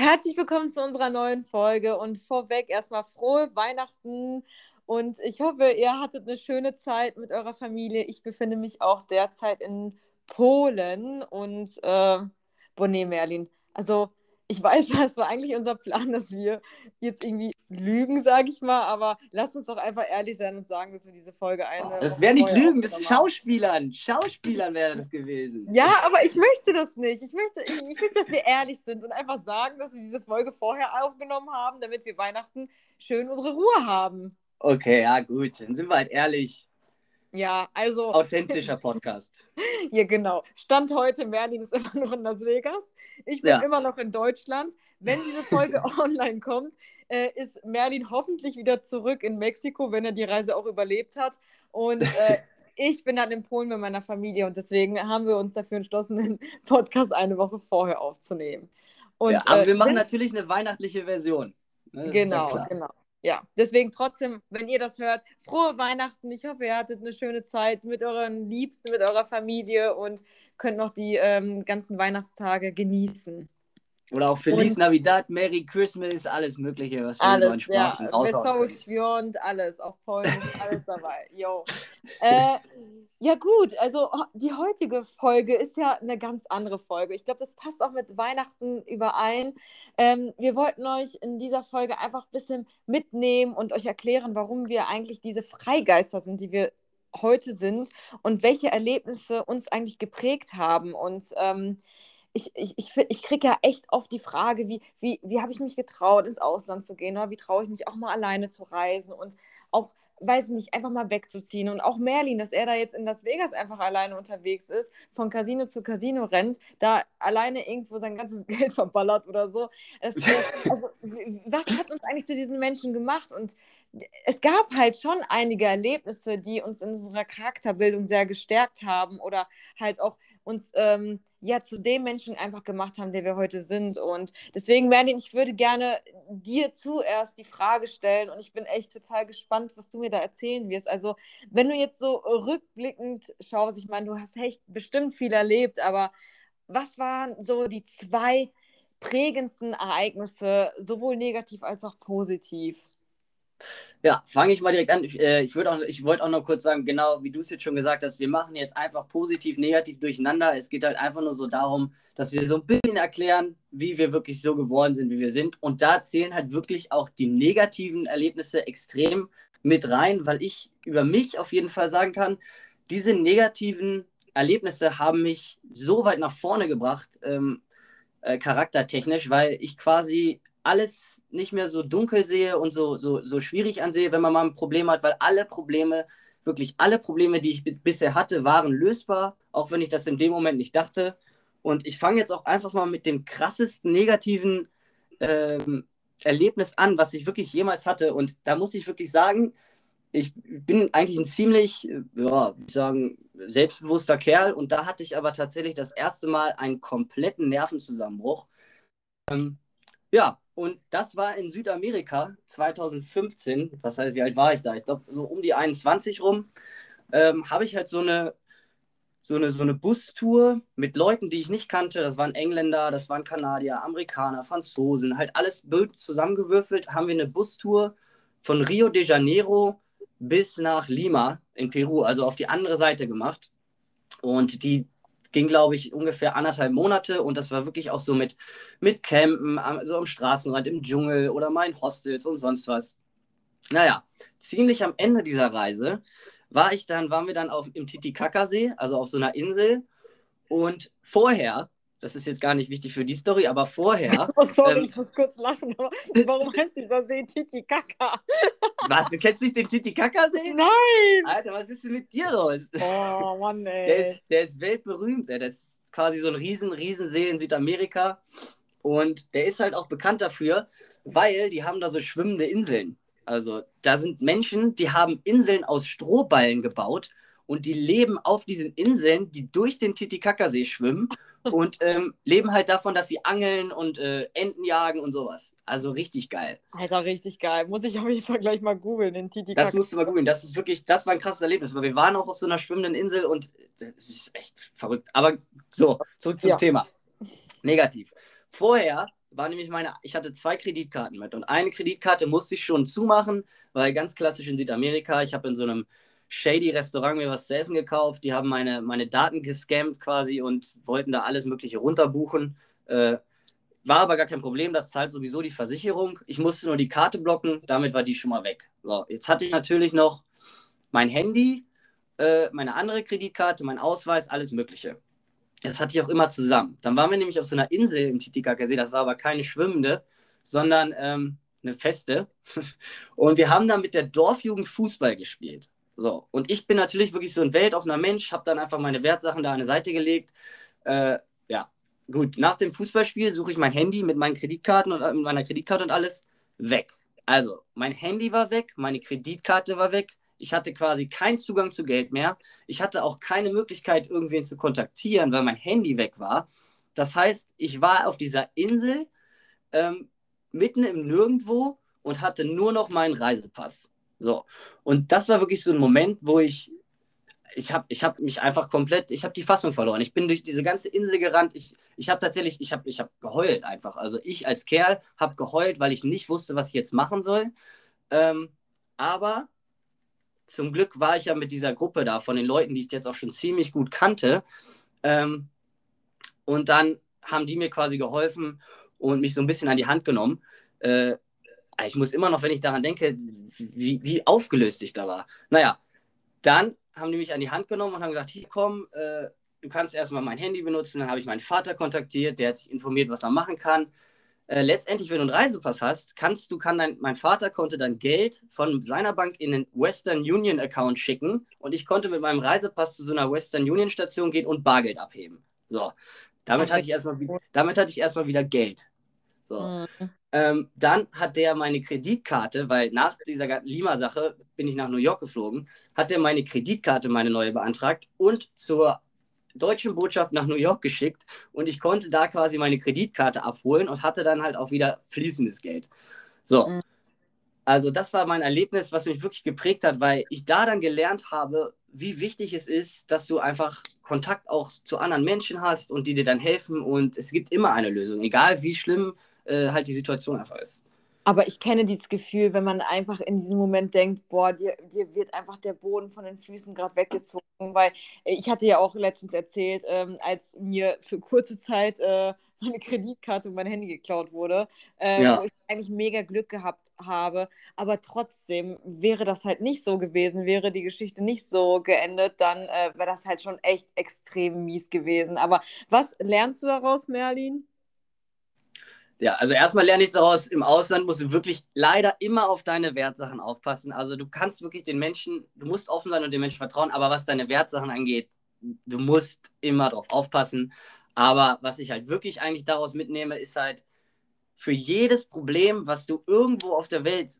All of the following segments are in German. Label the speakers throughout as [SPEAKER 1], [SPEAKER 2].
[SPEAKER 1] Herzlich willkommen zu unserer neuen Folge und vorweg erstmal frohe Weihnachten und ich hoffe, ihr hattet eine schöne Zeit mit eurer Familie. Ich befinde mich auch derzeit in Polen und äh, Bonnet Merlin. Also ich weiß, das war eigentlich unser Plan, dass wir jetzt irgendwie lügen, sage ich mal, aber lasst uns doch einfach ehrlich sein und sagen, dass wir diese Folge eine.
[SPEAKER 2] Das wäre nicht Lügen, das ist Schauspielern. Schauspielern wäre das gewesen.
[SPEAKER 1] Ja, aber ich möchte das nicht. Ich möchte, ich, ich möchte, dass wir ehrlich sind und einfach sagen, dass wir diese Folge vorher aufgenommen haben, damit wir Weihnachten schön unsere Ruhe haben.
[SPEAKER 2] Okay, ja, gut. Dann sind wir halt ehrlich.
[SPEAKER 1] Ja, also.
[SPEAKER 2] Authentischer Podcast.
[SPEAKER 1] ja, genau. Stand heute, Merlin ist immer noch in Las Vegas. Ich bin ja. immer noch in Deutschland. Wenn diese Folge online kommt, äh, ist Merlin hoffentlich wieder zurück in Mexiko, wenn er die Reise auch überlebt hat. Und äh, ich bin dann in Polen mit meiner Familie und deswegen haben wir uns dafür entschlossen, den Podcast eine Woche vorher aufzunehmen. Und,
[SPEAKER 2] ja, aber äh, wir machen natürlich eine weihnachtliche Version.
[SPEAKER 1] Ne? Genau, ja genau ja, deswegen trotzdem, wenn ihr das hört, frohe Weihnachten. Ich hoffe, ihr hattet eine schöne Zeit mit euren Liebsten, mit eurer Familie und könnt noch die ähm, ganzen Weihnachtstage genießen.
[SPEAKER 2] Oder auch Feliz und Navidad, Merry Christmas, alles Mögliche, was wir
[SPEAKER 1] alles, in Sprachen ja. raushauen Wesoły alles, auf Polnisch, alles dabei. Yo. Äh, ja gut, also die heutige Folge ist ja eine ganz andere Folge. Ich glaube, das passt auch mit Weihnachten überein. Ähm, wir wollten euch in dieser Folge einfach ein bisschen mitnehmen und euch erklären, warum wir eigentlich diese Freigeister sind, die wir heute sind und welche Erlebnisse uns eigentlich geprägt haben. Und ähm, ich, ich, ich, ich kriege ja echt oft die Frage, wie, wie, wie habe ich mich getraut, ins Ausland zu gehen oder wie traue ich mich auch mal alleine zu reisen und auch, weiß ich nicht, einfach mal wegzuziehen. Und auch Merlin, dass er da jetzt in Las Vegas einfach alleine unterwegs ist, von Casino zu Casino rennt, da alleine irgendwo sein ganzes Geld verballert oder so. Das, also, was hat uns eigentlich zu diesen Menschen gemacht? Und es gab halt schon einige Erlebnisse, die uns in unserer Charakterbildung sehr gestärkt haben oder halt auch uns ähm, ja zu dem Menschen einfach gemacht haben, der wir heute sind. Und deswegen, Merlin, ich würde gerne dir zuerst die Frage stellen und ich bin echt total gespannt, was du mir da erzählen wirst. Also, wenn du jetzt so rückblickend schaust, ich meine, du hast echt bestimmt viel erlebt, aber was waren so die zwei prägendsten Ereignisse, sowohl negativ als auch positiv?
[SPEAKER 2] Ja, fange ich mal direkt an. Ich, äh, ich wollte auch noch kurz sagen, genau wie du es jetzt schon gesagt hast, wir machen jetzt einfach positiv, negativ durcheinander. Es geht halt einfach nur so darum, dass wir so ein bisschen erklären, wie wir wirklich so geworden sind, wie wir sind. Und da zählen halt wirklich auch die negativen Erlebnisse extrem mit rein, weil ich über mich auf jeden Fall sagen kann, diese negativen Erlebnisse haben mich so weit nach vorne gebracht, ähm, äh, charaktertechnisch, weil ich quasi alles nicht mehr so dunkel sehe und so, so, so schwierig ansehe, wenn man mal ein Problem hat, weil alle Probleme, wirklich alle Probleme, die ich bisher hatte, waren lösbar, auch wenn ich das in dem Moment nicht dachte. Und ich fange jetzt auch einfach mal mit dem krassesten negativen ähm, Erlebnis an, was ich wirklich jemals hatte. Und da muss ich wirklich sagen, ich bin eigentlich ein ziemlich, ja, ich sagen, selbstbewusster Kerl. Und da hatte ich aber tatsächlich das erste Mal einen kompletten Nervenzusammenbruch. Ähm, ja, und das war in Südamerika 2015. Was heißt, wie alt war ich da? Ich glaube, so um die 21 rum. Ähm, habe ich halt so eine, so, eine, so eine Bustour mit Leuten, die ich nicht kannte. Das waren Engländer, das waren Kanadier, Amerikaner, Franzosen, halt alles zusammengewürfelt. Haben wir eine Bustour von Rio de Janeiro bis nach Lima in Peru, also auf die andere Seite gemacht. Und die ging, glaube ich, ungefähr anderthalb Monate und das war wirklich auch so mit, mit Campen, so am Straßenrand, im Dschungel oder in Hostels und sonst was. Naja, ziemlich am Ende dieser Reise war ich dann, waren wir dann auf, im Titicacasee, also auf so einer Insel und vorher das ist jetzt gar nicht wichtig für die Story, aber vorher.
[SPEAKER 1] Oh, sorry, ähm, ich muss kurz lachen. warum heißt dieser See Titicaca?
[SPEAKER 2] Was? Du kennst nicht den Titicaca-See?
[SPEAKER 1] Nein!
[SPEAKER 2] Alter, was ist denn mit dir los?
[SPEAKER 1] Oh, Mann, ey.
[SPEAKER 2] Der ist, der ist weltberühmt. Ey. Das ist quasi so ein riesen, riesen See in Südamerika. Und der ist halt auch bekannt dafür, weil die haben da so schwimmende Inseln. Also da sind Menschen, die haben Inseln aus Strohballen gebaut und die leben auf diesen Inseln, die durch den Titicacasee schwimmen und ähm, leben halt davon, dass sie angeln und äh, Enten jagen und sowas. Also richtig geil.
[SPEAKER 1] Alter, richtig geil. Muss ich auf jeden Fall gleich mal googeln, den Titicaca.
[SPEAKER 2] Das musst du mal googeln. Das ist wirklich, das war ein krasses Erlebnis, weil wir waren auch auf so einer schwimmenden Insel und das ist echt verrückt. Aber so, zurück zum ja. Thema. Negativ. Vorher war nämlich meine, ich hatte zwei Kreditkarten mit und eine Kreditkarte musste ich schon zumachen, weil ganz klassisch in Südamerika, ich habe in so einem shady Restaurant mir was zu essen gekauft, die haben meine, meine Daten gescammt quasi und wollten da alles mögliche runterbuchen. Äh, war aber gar kein Problem, das zahlt sowieso die Versicherung. Ich musste nur die Karte blocken, damit war die schon mal weg. So, jetzt hatte ich natürlich noch mein Handy, äh, meine andere Kreditkarte, mein Ausweis, alles Mögliche. Das hatte ich auch immer zusammen. Dann waren wir nämlich auf so einer Insel im Titicacasee, das war aber keine schwimmende, sondern ähm, eine feste. Und wir haben dann mit der Dorfjugend Fußball gespielt. So, und ich bin natürlich wirklich so ein weltoffener Mensch, habe dann einfach meine Wertsachen da an die Seite gelegt. Äh, ja, gut, nach dem Fußballspiel suche ich mein Handy mit meinen Kreditkarten und äh, mit meiner Kreditkarte und alles weg. Also, mein Handy war weg, meine Kreditkarte war weg, ich hatte quasi keinen Zugang zu Geld mehr. Ich hatte auch keine Möglichkeit, irgendwen zu kontaktieren, weil mein Handy weg war. Das heißt, ich war auf dieser Insel ähm, mitten im Nirgendwo und hatte nur noch meinen Reisepass. So. Und das war wirklich so ein Moment, wo ich, ich habe ich hab mich einfach komplett, ich habe die Fassung verloren. Ich bin durch diese ganze Insel gerannt. Ich, ich habe tatsächlich, ich habe ich hab geheult einfach. Also ich als Kerl habe geheult, weil ich nicht wusste, was ich jetzt machen soll. Ähm, aber zum Glück war ich ja mit dieser Gruppe da von den Leuten, die ich jetzt auch schon ziemlich gut kannte. Ähm, und dann haben die mir quasi geholfen und mich so ein bisschen an die Hand genommen. Äh, ich muss immer noch, wenn ich daran denke, wie, wie aufgelöst ich da war. Naja, dann haben die mich an die Hand genommen und haben gesagt, hier komm, äh, du kannst erstmal mein Handy benutzen. Dann habe ich meinen Vater kontaktiert, der hat sich informiert, was er machen kann. Äh, letztendlich, wenn du einen Reisepass hast, kannst du, kann dein, mein Vater konnte dann Geld von seiner Bank in den Western Union Account schicken und ich konnte mit meinem Reisepass zu so einer Western Union Station gehen und Bargeld abheben. So, damit hatte ich erstmal, damit hatte ich erstmal wieder Geld. So. Mhm. Ähm, dann hat der meine Kreditkarte, weil nach dieser Lima-Sache bin ich nach New York geflogen, hat der meine Kreditkarte, meine neue beantragt und zur deutschen Botschaft nach New York geschickt und ich konnte da quasi meine Kreditkarte abholen und hatte dann halt auch wieder fließendes Geld. So. Mhm. Also das war mein Erlebnis, was mich wirklich geprägt hat, weil ich da dann gelernt habe, wie wichtig es ist, dass du einfach Kontakt auch zu anderen Menschen hast und die dir dann helfen und es gibt immer eine Lösung, egal wie schlimm äh, halt die Situation einfach ist.
[SPEAKER 1] Aber ich kenne dieses Gefühl, wenn man einfach in diesem Moment denkt, boah, dir, dir wird einfach der Boden von den Füßen gerade weggezogen, weil ich hatte ja auch letztens erzählt, ähm, als mir für kurze Zeit äh, meine Kreditkarte und mein Handy geklaut wurde, äh, ja. wo ich eigentlich mega Glück gehabt habe. Aber trotzdem wäre das halt nicht so gewesen, wäre die Geschichte nicht so geendet, dann äh, wäre das halt schon echt extrem mies gewesen. Aber was lernst du daraus, Merlin?
[SPEAKER 2] Ja, also erstmal lerne ich daraus, im Ausland musst du wirklich leider immer auf deine Wertsachen aufpassen. Also du kannst wirklich den Menschen, du musst offen sein und den Menschen vertrauen, aber was deine Wertsachen angeht, du musst immer darauf aufpassen. Aber was ich halt wirklich eigentlich daraus mitnehme, ist halt, für jedes Problem, was du irgendwo auf der Welt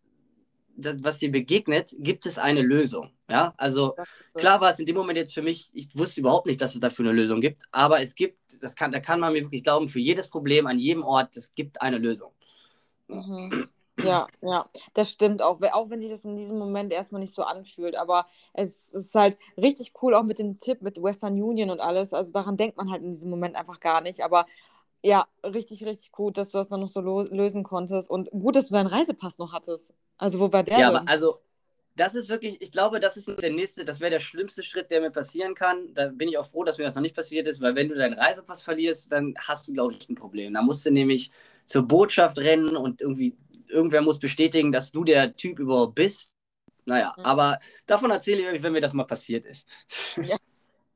[SPEAKER 2] was dir begegnet, gibt es eine Lösung. Ja, also klar war es in dem Moment jetzt für mich, ich wusste überhaupt nicht, dass es dafür eine Lösung gibt, aber es gibt, das kann, da kann man mir wirklich glauben, für jedes Problem an jedem Ort, es gibt eine Lösung.
[SPEAKER 1] Mhm. Ja, ja, das stimmt auch. Auch wenn sich das in diesem Moment erstmal nicht so anfühlt. Aber es ist halt richtig cool, auch mit dem Tipp mit Western Union und alles. Also daran denkt man halt in diesem Moment einfach gar nicht. Aber ja, richtig, richtig gut, dass du das dann noch so lösen konntest. Und gut, dass du deinen Reisepass noch hattest. Also, wo war der?
[SPEAKER 2] Ja, denn? aber also, das ist wirklich, ich glaube, das ist der nächste, das wäre der schlimmste Schritt, der mir passieren kann. Da bin ich auch froh, dass mir das noch nicht passiert ist, weil wenn du deinen Reisepass verlierst, dann hast du, glaube ich, ein Problem. Da musst du nämlich zur Botschaft rennen und irgendwie, irgendwer muss bestätigen, dass du der Typ überhaupt bist. Naja, mhm. aber davon erzähle ich euch, wenn mir das mal passiert ist.
[SPEAKER 1] Ja.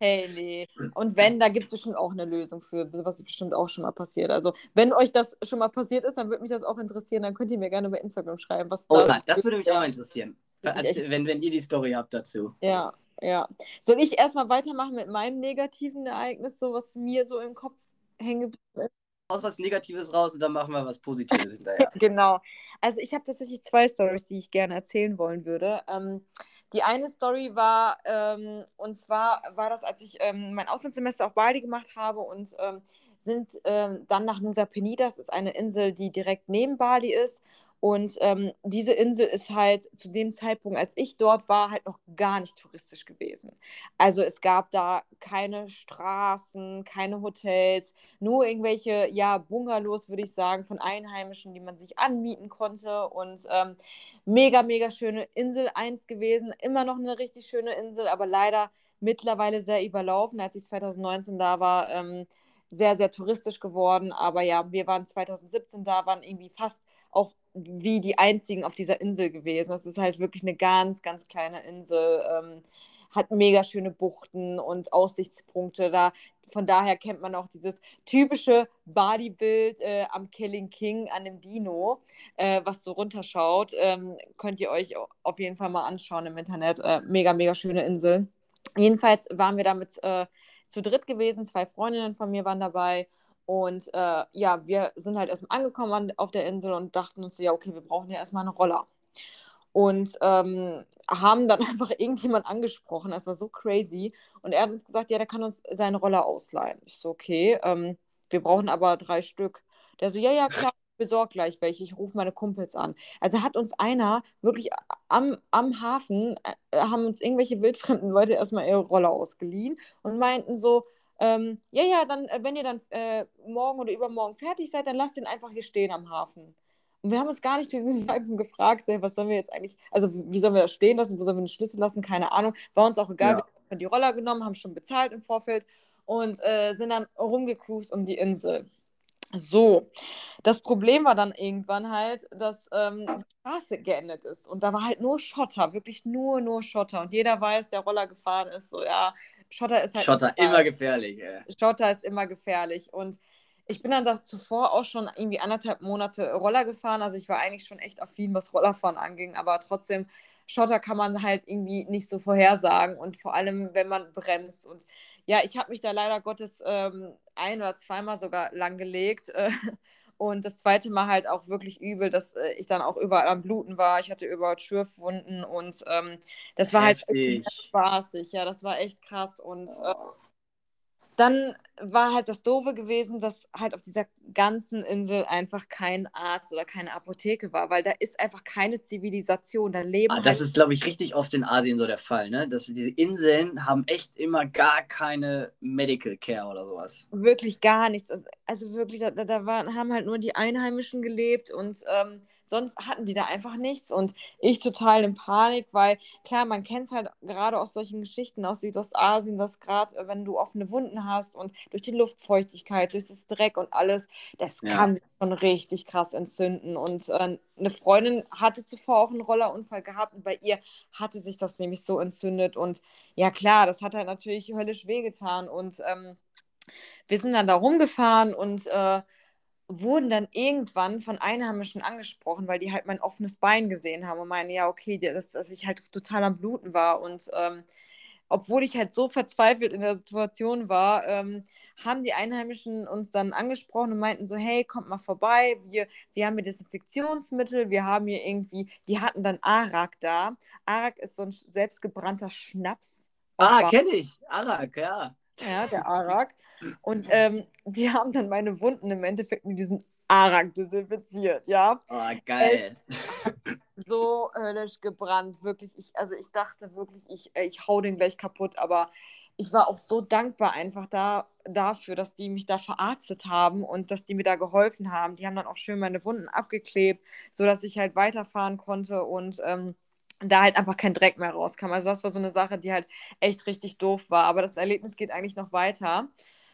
[SPEAKER 1] Hey, nee. Und wenn, da gibt es bestimmt auch eine Lösung für. was ist bestimmt auch schon mal passiert. Also, wenn euch das schon mal passiert ist, dann würde mich das auch interessieren. Dann könnt ihr mir gerne bei Instagram schreiben, was
[SPEAKER 2] Oh da das würde mich auch interessieren. Als, wenn, wenn ihr die Story habt dazu.
[SPEAKER 1] Ja, ja. Soll ich erstmal weitermachen mit meinem negativen Ereignis, so was mir so im Kopf hängen geblieben ist?
[SPEAKER 2] Auch was Negatives raus und dann machen wir was Positives hinterher.
[SPEAKER 1] genau. Also ich habe tatsächlich zwei Stories, die ich gerne erzählen wollen würde. Ähm, die eine Story war, ähm, und zwar war das, als ich ähm, mein Auslandssemester auf Bali gemacht habe und ähm, sind ähm, dann nach Nusa Penida, das ist eine Insel, die direkt neben Bali ist. Und ähm, diese Insel ist halt zu dem Zeitpunkt, als ich dort war, halt noch gar nicht touristisch gewesen. Also es gab da keine Straßen, keine Hotels, nur irgendwelche, ja, Bungalows, würde ich sagen, von Einheimischen, die man sich anmieten konnte. Und ähm, mega, mega schöne Insel 1 gewesen. Immer noch eine richtig schöne Insel, aber leider mittlerweile sehr überlaufen. Als ich 2019 da war, ähm, sehr, sehr touristisch geworden. Aber ja, wir waren 2017 da, waren irgendwie fast auch wie die einzigen auf dieser Insel gewesen. Das ist halt wirklich eine ganz, ganz kleine Insel. Ähm, hat mega schöne Buchten und Aussichtspunkte da. Von daher kennt man auch dieses typische Bodybild äh, am Killing King an dem Dino, äh, was so runterschaut. Ähm, könnt ihr euch auf jeden Fall mal anschauen im Internet. Äh, mega, mega schöne Insel. Jedenfalls waren wir damit äh, zu dritt gewesen. Zwei Freundinnen von mir waren dabei. Und äh, ja, wir sind halt erstmal angekommen auf der Insel und dachten uns, ja, okay, wir brauchen ja erstmal eine Roller. Und ähm, haben dann einfach irgendjemand angesprochen. Das war so crazy. Und er hat uns gesagt, ja, der kann uns seine Roller ausleihen. Ich so, okay, ähm, wir brauchen aber drei Stück. Der so, ja, ja, klar, besorg gleich welche. Ich rufe meine Kumpels an. Also hat uns einer wirklich am, am Hafen, äh, haben uns irgendwelche wildfremden Leute erstmal ihre Roller ausgeliehen und meinten so, ähm, ja, ja, dann, äh, wenn ihr dann äh, morgen oder übermorgen fertig seid, dann lasst ihn einfach hier stehen am Hafen. Und wir haben uns gar nicht diesen Weiben gefragt, so, was sollen wir jetzt eigentlich, also wie sollen wir das stehen lassen, wo sollen wir den Schlüssel lassen, keine Ahnung. War uns auch egal, ja. wir haben die Roller genommen, haben schon bezahlt im Vorfeld und äh, sind dann rumgecruised um die Insel. So, das Problem war dann irgendwann halt, dass ähm, die Straße geendet ist und da war halt nur Schotter, wirklich nur, nur Schotter und jeder weiß, der Roller gefahren ist, so ja, Schotter ist halt.
[SPEAKER 2] Schotter immer gefährlich, ey.
[SPEAKER 1] Schotter ist immer gefährlich. Und ich bin dann zuvor auch schon irgendwie anderthalb Monate Roller gefahren. Also ich war eigentlich schon echt affin, was Rollerfahren anging. Aber trotzdem, Schotter kann man halt irgendwie nicht so vorhersagen. Und vor allem, wenn man bremst. Und ja, ich habe mich da leider Gottes ähm, ein oder zweimal sogar langgelegt. Äh, und das zweite Mal halt auch wirklich übel, dass äh, ich dann auch überall am Bluten war. Ich hatte überall Schürfwunden und ähm, das war halt Heftig. halt spaßig. Ja, das war echt krass. Und äh, dann war halt das Doofe gewesen, dass halt auf dieser ganzen Insel einfach kein Arzt oder keine Apotheke war, weil da ist einfach keine Zivilisation. Da leben.
[SPEAKER 2] Ah, das halt ist, glaube ich, richtig oft in Asien so der Fall, ne? Dass diese Inseln haben echt immer gar keine Medical Care oder sowas.
[SPEAKER 1] Wirklich gar nichts. Also, also wirklich, da, da waren, haben halt nur die Einheimischen gelebt und ähm, sonst hatten die da einfach nichts. Und ich total in Panik, weil klar, man kennt es halt gerade aus solchen Geschichten aus Südostasien, dass gerade äh, wenn du offene Wunden hast und durch die Luftfeuchtigkeit, durch das Dreck und alles, das ja. kann sich schon richtig krass entzünden. Und äh, eine Freundin hatte zuvor auch einen Rollerunfall gehabt und bei ihr hatte sich das nämlich so entzündet. Und ja klar, das hat halt natürlich höllisch wehgetan. Und ähm, wir sind dann da rumgefahren und äh, wurden dann irgendwann von Einheimischen angesprochen, weil die halt mein offenes Bein gesehen haben und meinen, ja, okay, dass, dass ich halt total am Bluten war. Und ähm, obwohl ich halt so verzweifelt in der Situation war, ähm, haben die Einheimischen uns dann angesprochen und meinten so, hey, kommt mal vorbei, wir, wir haben hier Desinfektionsmittel, wir haben hier irgendwie, die hatten dann Arak da. Arak ist so ein selbstgebrannter Schnaps.
[SPEAKER 2] Ah, kenne ich. Arak, ja.
[SPEAKER 1] Ja, der Arak. Und ähm, die haben dann meine Wunden im Endeffekt mit diesem Arak desinfiziert, ja.
[SPEAKER 2] Oh, geil.
[SPEAKER 1] so höllisch gebrannt, wirklich. Ich, also ich dachte wirklich, ich, äh, ich hau den gleich kaputt, aber ich war auch so dankbar einfach da, dafür, dass die mich da verarztet haben und dass die mir da geholfen haben. Die haben dann auch schön meine Wunden abgeklebt, sodass ich halt weiterfahren konnte und ähm, da halt einfach kein Dreck mehr rauskam. Also das war so eine Sache, die halt echt richtig doof war. Aber das Erlebnis geht eigentlich noch weiter.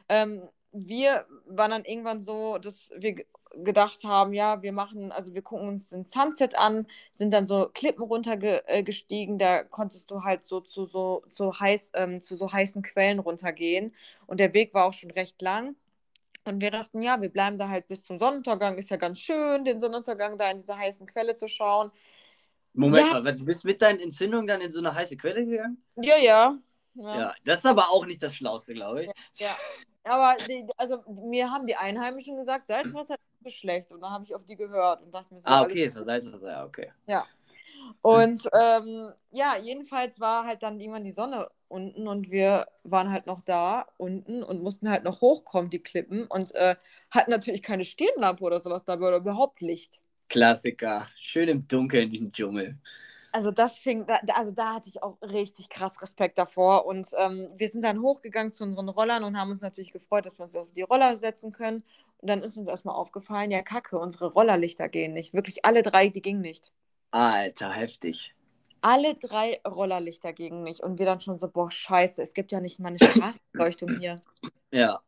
[SPEAKER 1] Ähm, wir waren dann irgendwann so, dass wir gedacht haben, ja, wir machen, also wir gucken uns den Sunset an, sind dann so Klippen runtergestiegen, äh, da konntest du halt so zu so, so heiß, ähm, zu so heißen Quellen runtergehen. Und der Weg war auch schon recht lang. Und wir dachten, ja, wir bleiben da halt bis zum Sonnenuntergang. Ist ja ganz schön, den Sonnenuntergang da in dieser heißen Quelle zu schauen.
[SPEAKER 2] Moment ja. mal, du bist mit deinen Entzündungen dann in so eine heiße Quelle gegangen?
[SPEAKER 1] Ja, ja.
[SPEAKER 2] Ja, ja das ist aber auch nicht das Schlauste, glaube ich.
[SPEAKER 1] Ja, ja. Aber die, also mir haben die Einheimischen gesagt, Salzwasser ist schlecht. Und dann habe ich auf die gehört und dachte mir so.
[SPEAKER 2] Ah, okay, es war Salzwasser, ja, okay.
[SPEAKER 1] Ja. Und ähm, ja, jedenfalls war halt dann irgendwann die Sonne unten und wir waren halt noch da unten und mussten halt noch hochkommen, die Klippen, und äh, hatten natürlich keine Stirnlampe oder sowas dabei oder überhaupt Licht.
[SPEAKER 2] Klassiker. Schön im Dunkeln in diesem Dschungel.
[SPEAKER 1] Also das fing, also da hatte ich auch richtig krass Respekt davor. Und ähm, wir sind dann hochgegangen zu unseren Rollern und haben uns natürlich gefreut, dass wir uns auf die Roller setzen können. Und dann ist uns erstmal aufgefallen, ja kacke, unsere Rollerlichter gehen nicht. Wirklich alle drei, die gingen nicht.
[SPEAKER 2] Alter, heftig.
[SPEAKER 1] Alle drei Rollerlichter gingen nicht. Und wir dann schon so, boah, scheiße, es gibt ja nicht mal eine Straßenleuchtung hier.
[SPEAKER 2] Ja.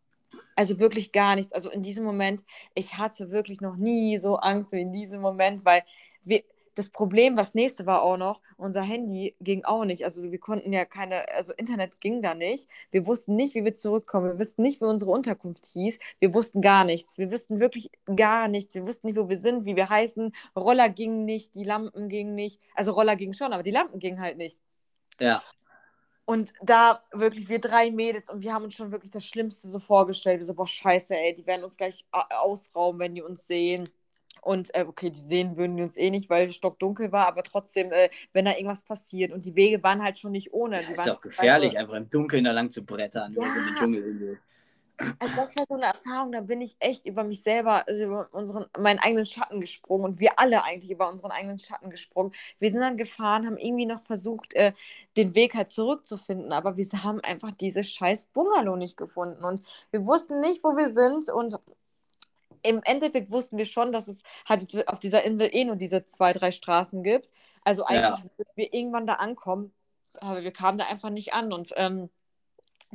[SPEAKER 1] Also wirklich gar nichts. Also in diesem Moment, ich hatte wirklich noch nie so Angst wie in diesem Moment, weil wir, das Problem, was nächste war auch noch, unser Handy ging auch nicht. Also wir konnten ja keine, also Internet ging da nicht. Wir wussten nicht, wie wir zurückkommen. Wir wussten nicht, wie unsere Unterkunft hieß. Wir wussten gar nichts. Wir wussten wirklich gar nichts. Wir wussten nicht, wo wir sind, wie wir heißen. Roller gingen nicht, die Lampen gingen nicht. Also Roller gingen schon, aber die Lampen gingen halt nicht.
[SPEAKER 2] Ja.
[SPEAKER 1] Und da wirklich wir drei Mädels und wir haben uns schon wirklich das Schlimmste so vorgestellt. Wir so, boah, scheiße, ey, die werden uns gleich ausrauben, wenn die uns sehen. Und äh, okay, die sehen würden die uns eh nicht, weil es stockdunkel war, aber trotzdem, äh, wenn da irgendwas passiert und die Wege waren halt schon nicht ohne.
[SPEAKER 2] Ja,
[SPEAKER 1] die
[SPEAKER 2] ist
[SPEAKER 1] waren
[SPEAKER 2] auch gefährlich, einfach im Dunkeln da lang zu brettern,
[SPEAKER 1] ja.
[SPEAKER 2] über so eine Dschungelinsel.
[SPEAKER 1] Also das war so eine Erfahrung, da bin ich echt über mich selber, also über unseren, meinen eigenen Schatten gesprungen und wir alle eigentlich über unseren eigenen Schatten gesprungen. Wir sind dann gefahren, haben irgendwie noch versucht, äh, den Weg halt zurückzufinden, aber wir haben einfach diese scheiß Bungalow nicht gefunden und wir wussten nicht, wo wir sind und im Endeffekt wussten wir schon, dass es halt auf dieser Insel eh nur diese zwei, drei Straßen gibt. Also eigentlich ja. würden wir irgendwann da ankommen, aber wir kamen da einfach nicht an. Und ähm,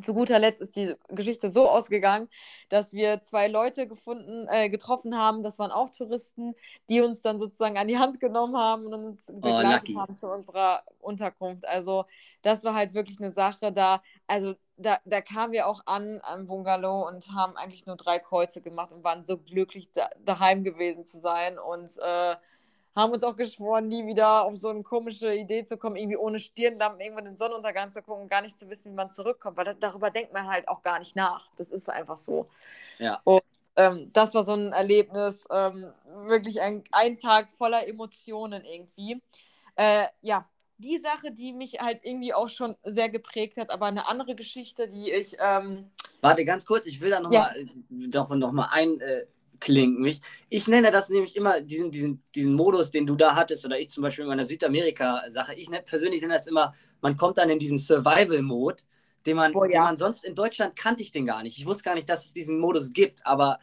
[SPEAKER 1] zu guter Letzt ist die Geschichte so ausgegangen, dass wir zwei Leute gefunden, äh, getroffen haben, das waren auch Touristen, die uns dann sozusagen an die Hand genommen haben und uns oh, begleitet oh, haben zu unserer Unterkunft. Also das war halt wirklich eine Sache da, also da, da kamen wir auch an am Bungalow und haben eigentlich nur drei Kreuze gemacht und waren so glücklich, da, daheim gewesen zu sein und äh, haben uns auch geschworen, nie wieder auf so eine komische Idee zu kommen, irgendwie ohne Stirnlampen irgendwann den Sonnenuntergang zu gucken und gar nicht zu wissen, wie man zurückkommt, weil das, darüber denkt man halt auch gar nicht nach. Das ist einfach so.
[SPEAKER 2] Ja.
[SPEAKER 1] Und ähm, das war so ein Erlebnis, ähm, wirklich ein, ein Tag voller Emotionen irgendwie. Äh, ja, die Sache, die mich halt irgendwie auch schon sehr geprägt hat, aber eine andere Geschichte, die ich. Ähm...
[SPEAKER 2] Warte, ganz kurz, ich will da nochmal ja. noch, noch mal einklinken. Mich. Ich nenne das nämlich immer diesen, diesen, diesen Modus, den du da hattest, oder ich zum Beispiel in meiner Südamerika-Sache. Ich ne, persönlich nenne das immer, man kommt dann in diesen Survival-Mode, den man, Boah, ja. den man sonst in Deutschland kannte ich den gar nicht. Ich wusste gar nicht, dass es diesen Modus gibt, aber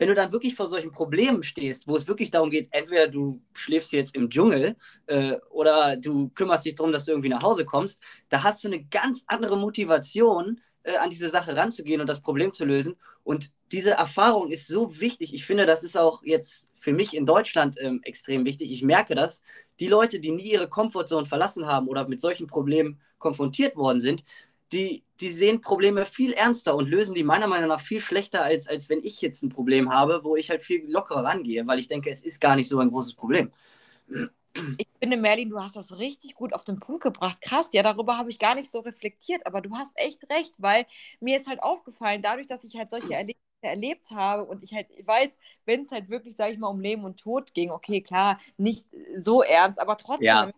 [SPEAKER 2] wenn du dann wirklich vor solchen Problemen stehst, wo es wirklich darum geht, entweder du schläfst jetzt im Dschungel äh, oder du kümmerst dich darum, dass du irgendwie nach Hause kommst, da hast du eine ganz andere Motivation, äh, an diese Sache ranzugehen und das Problem zu lösen. Und diese Erfahrung ist so wichtig. Ich finde, das ist auch jetzt für mich in Deutschland ähm, extrem wichtig. Ich merke das. Die Leute, die nie ihre Komfortzone verlassen haben oder mit solchen Problemen konfrontiert worden sind, die, die sehen Probleme viel ernster und lösen die meiner Meinung nach viel schlechter, als, als wenn ich jetzt ein Problem habe, wo ich halt viel lockerer rangehe, weil ich denke, es ist gar nicht so ein großes Problem.
[SPEAKER 1] Ich finde, Merlin, du hast das richtig gut auf den Punkt gebracht. Krass, ja, darüber habe ich gar nicht so reflektiert, aber du hast echt recht, weil mir ist halt aufgefallen, dadurch, dass ich halt solche Erlebnisse erlebt habe und ich halt weiß, wenn es halt wirklich, sage ich mal, um Leben und Tod ging, okay, klar, nicht so ernst, aber trotzdem, ja.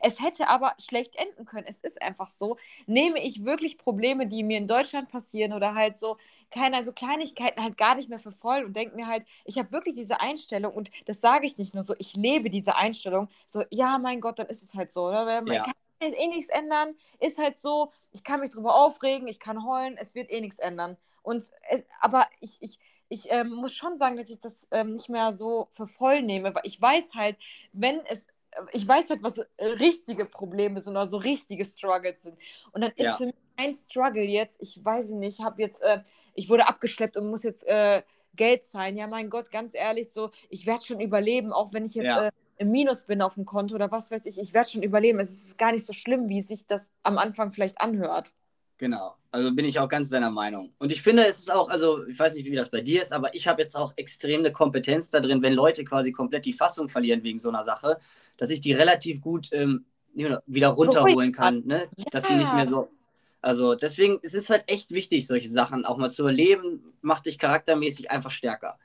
[SPEAKER 1] Es hätte aber schlecht enden können. Es ist einfach so. Nehme ich wirklich Probleme, die mir in Deutschland passieren oder halt so, keine, so Kleinigkeiten halt gar nicht mehr für voll und denke mir halt, ich habe wirklich diese Einstellung und das sage ich nicht nur so, ich lebe diese Einstellung. So, ja, mein Gott, dann ist es halt so. Oder? Man ja. kann eh nichts ändern, ist halt so, ich kann mich drüber aufregen, ich kann heulen, es wird eh nichts ändern. Und es, aber ich, ich, ich ähm, muss schon sagen, dass ich das ähm, nicht mehr so für voll nehme, weil ich weiß halt, wenn es ich weiß halt, was richtige Probleme sind oder so richtige Struggles sind. Und dann ist ja. für mich ein Struggle jetzt, ich weiß nicht, ich habe jetzt, äh, ich wurde abgeschleppt und muss jetzt äh, Geld zahlen. Ja, mein Gott, ganz ehrlich, so, ich werde schon überleben, auch wenn ich jetzt ja. äh, im Minus bin auf dem Konto oder was weiß ich, ich werde schon überleben. Es ist gar nicht so schlimm, wie sich das am Anfang vielleicht anhört.
[SPEAKER 2] Genau, also bin ich auch ganz deiner Meinung. Und ich finde, es ist auch, also ich weiß nicht, wie das bei dir ist, aber ich habe jetzt auch extreme Kompetenz da drin, wenn Leute quasi komplett die Fassung verlieren wegen so einer Sache, dass ich die relativ gut ähm, wieder runterholen kann, ne? Ja. dass sie nicht mehr so. Also deswegen es ist halt echt wichtig, solche Sachen auch mal zu erleben, macht dich charaktermäßig einfach stärker.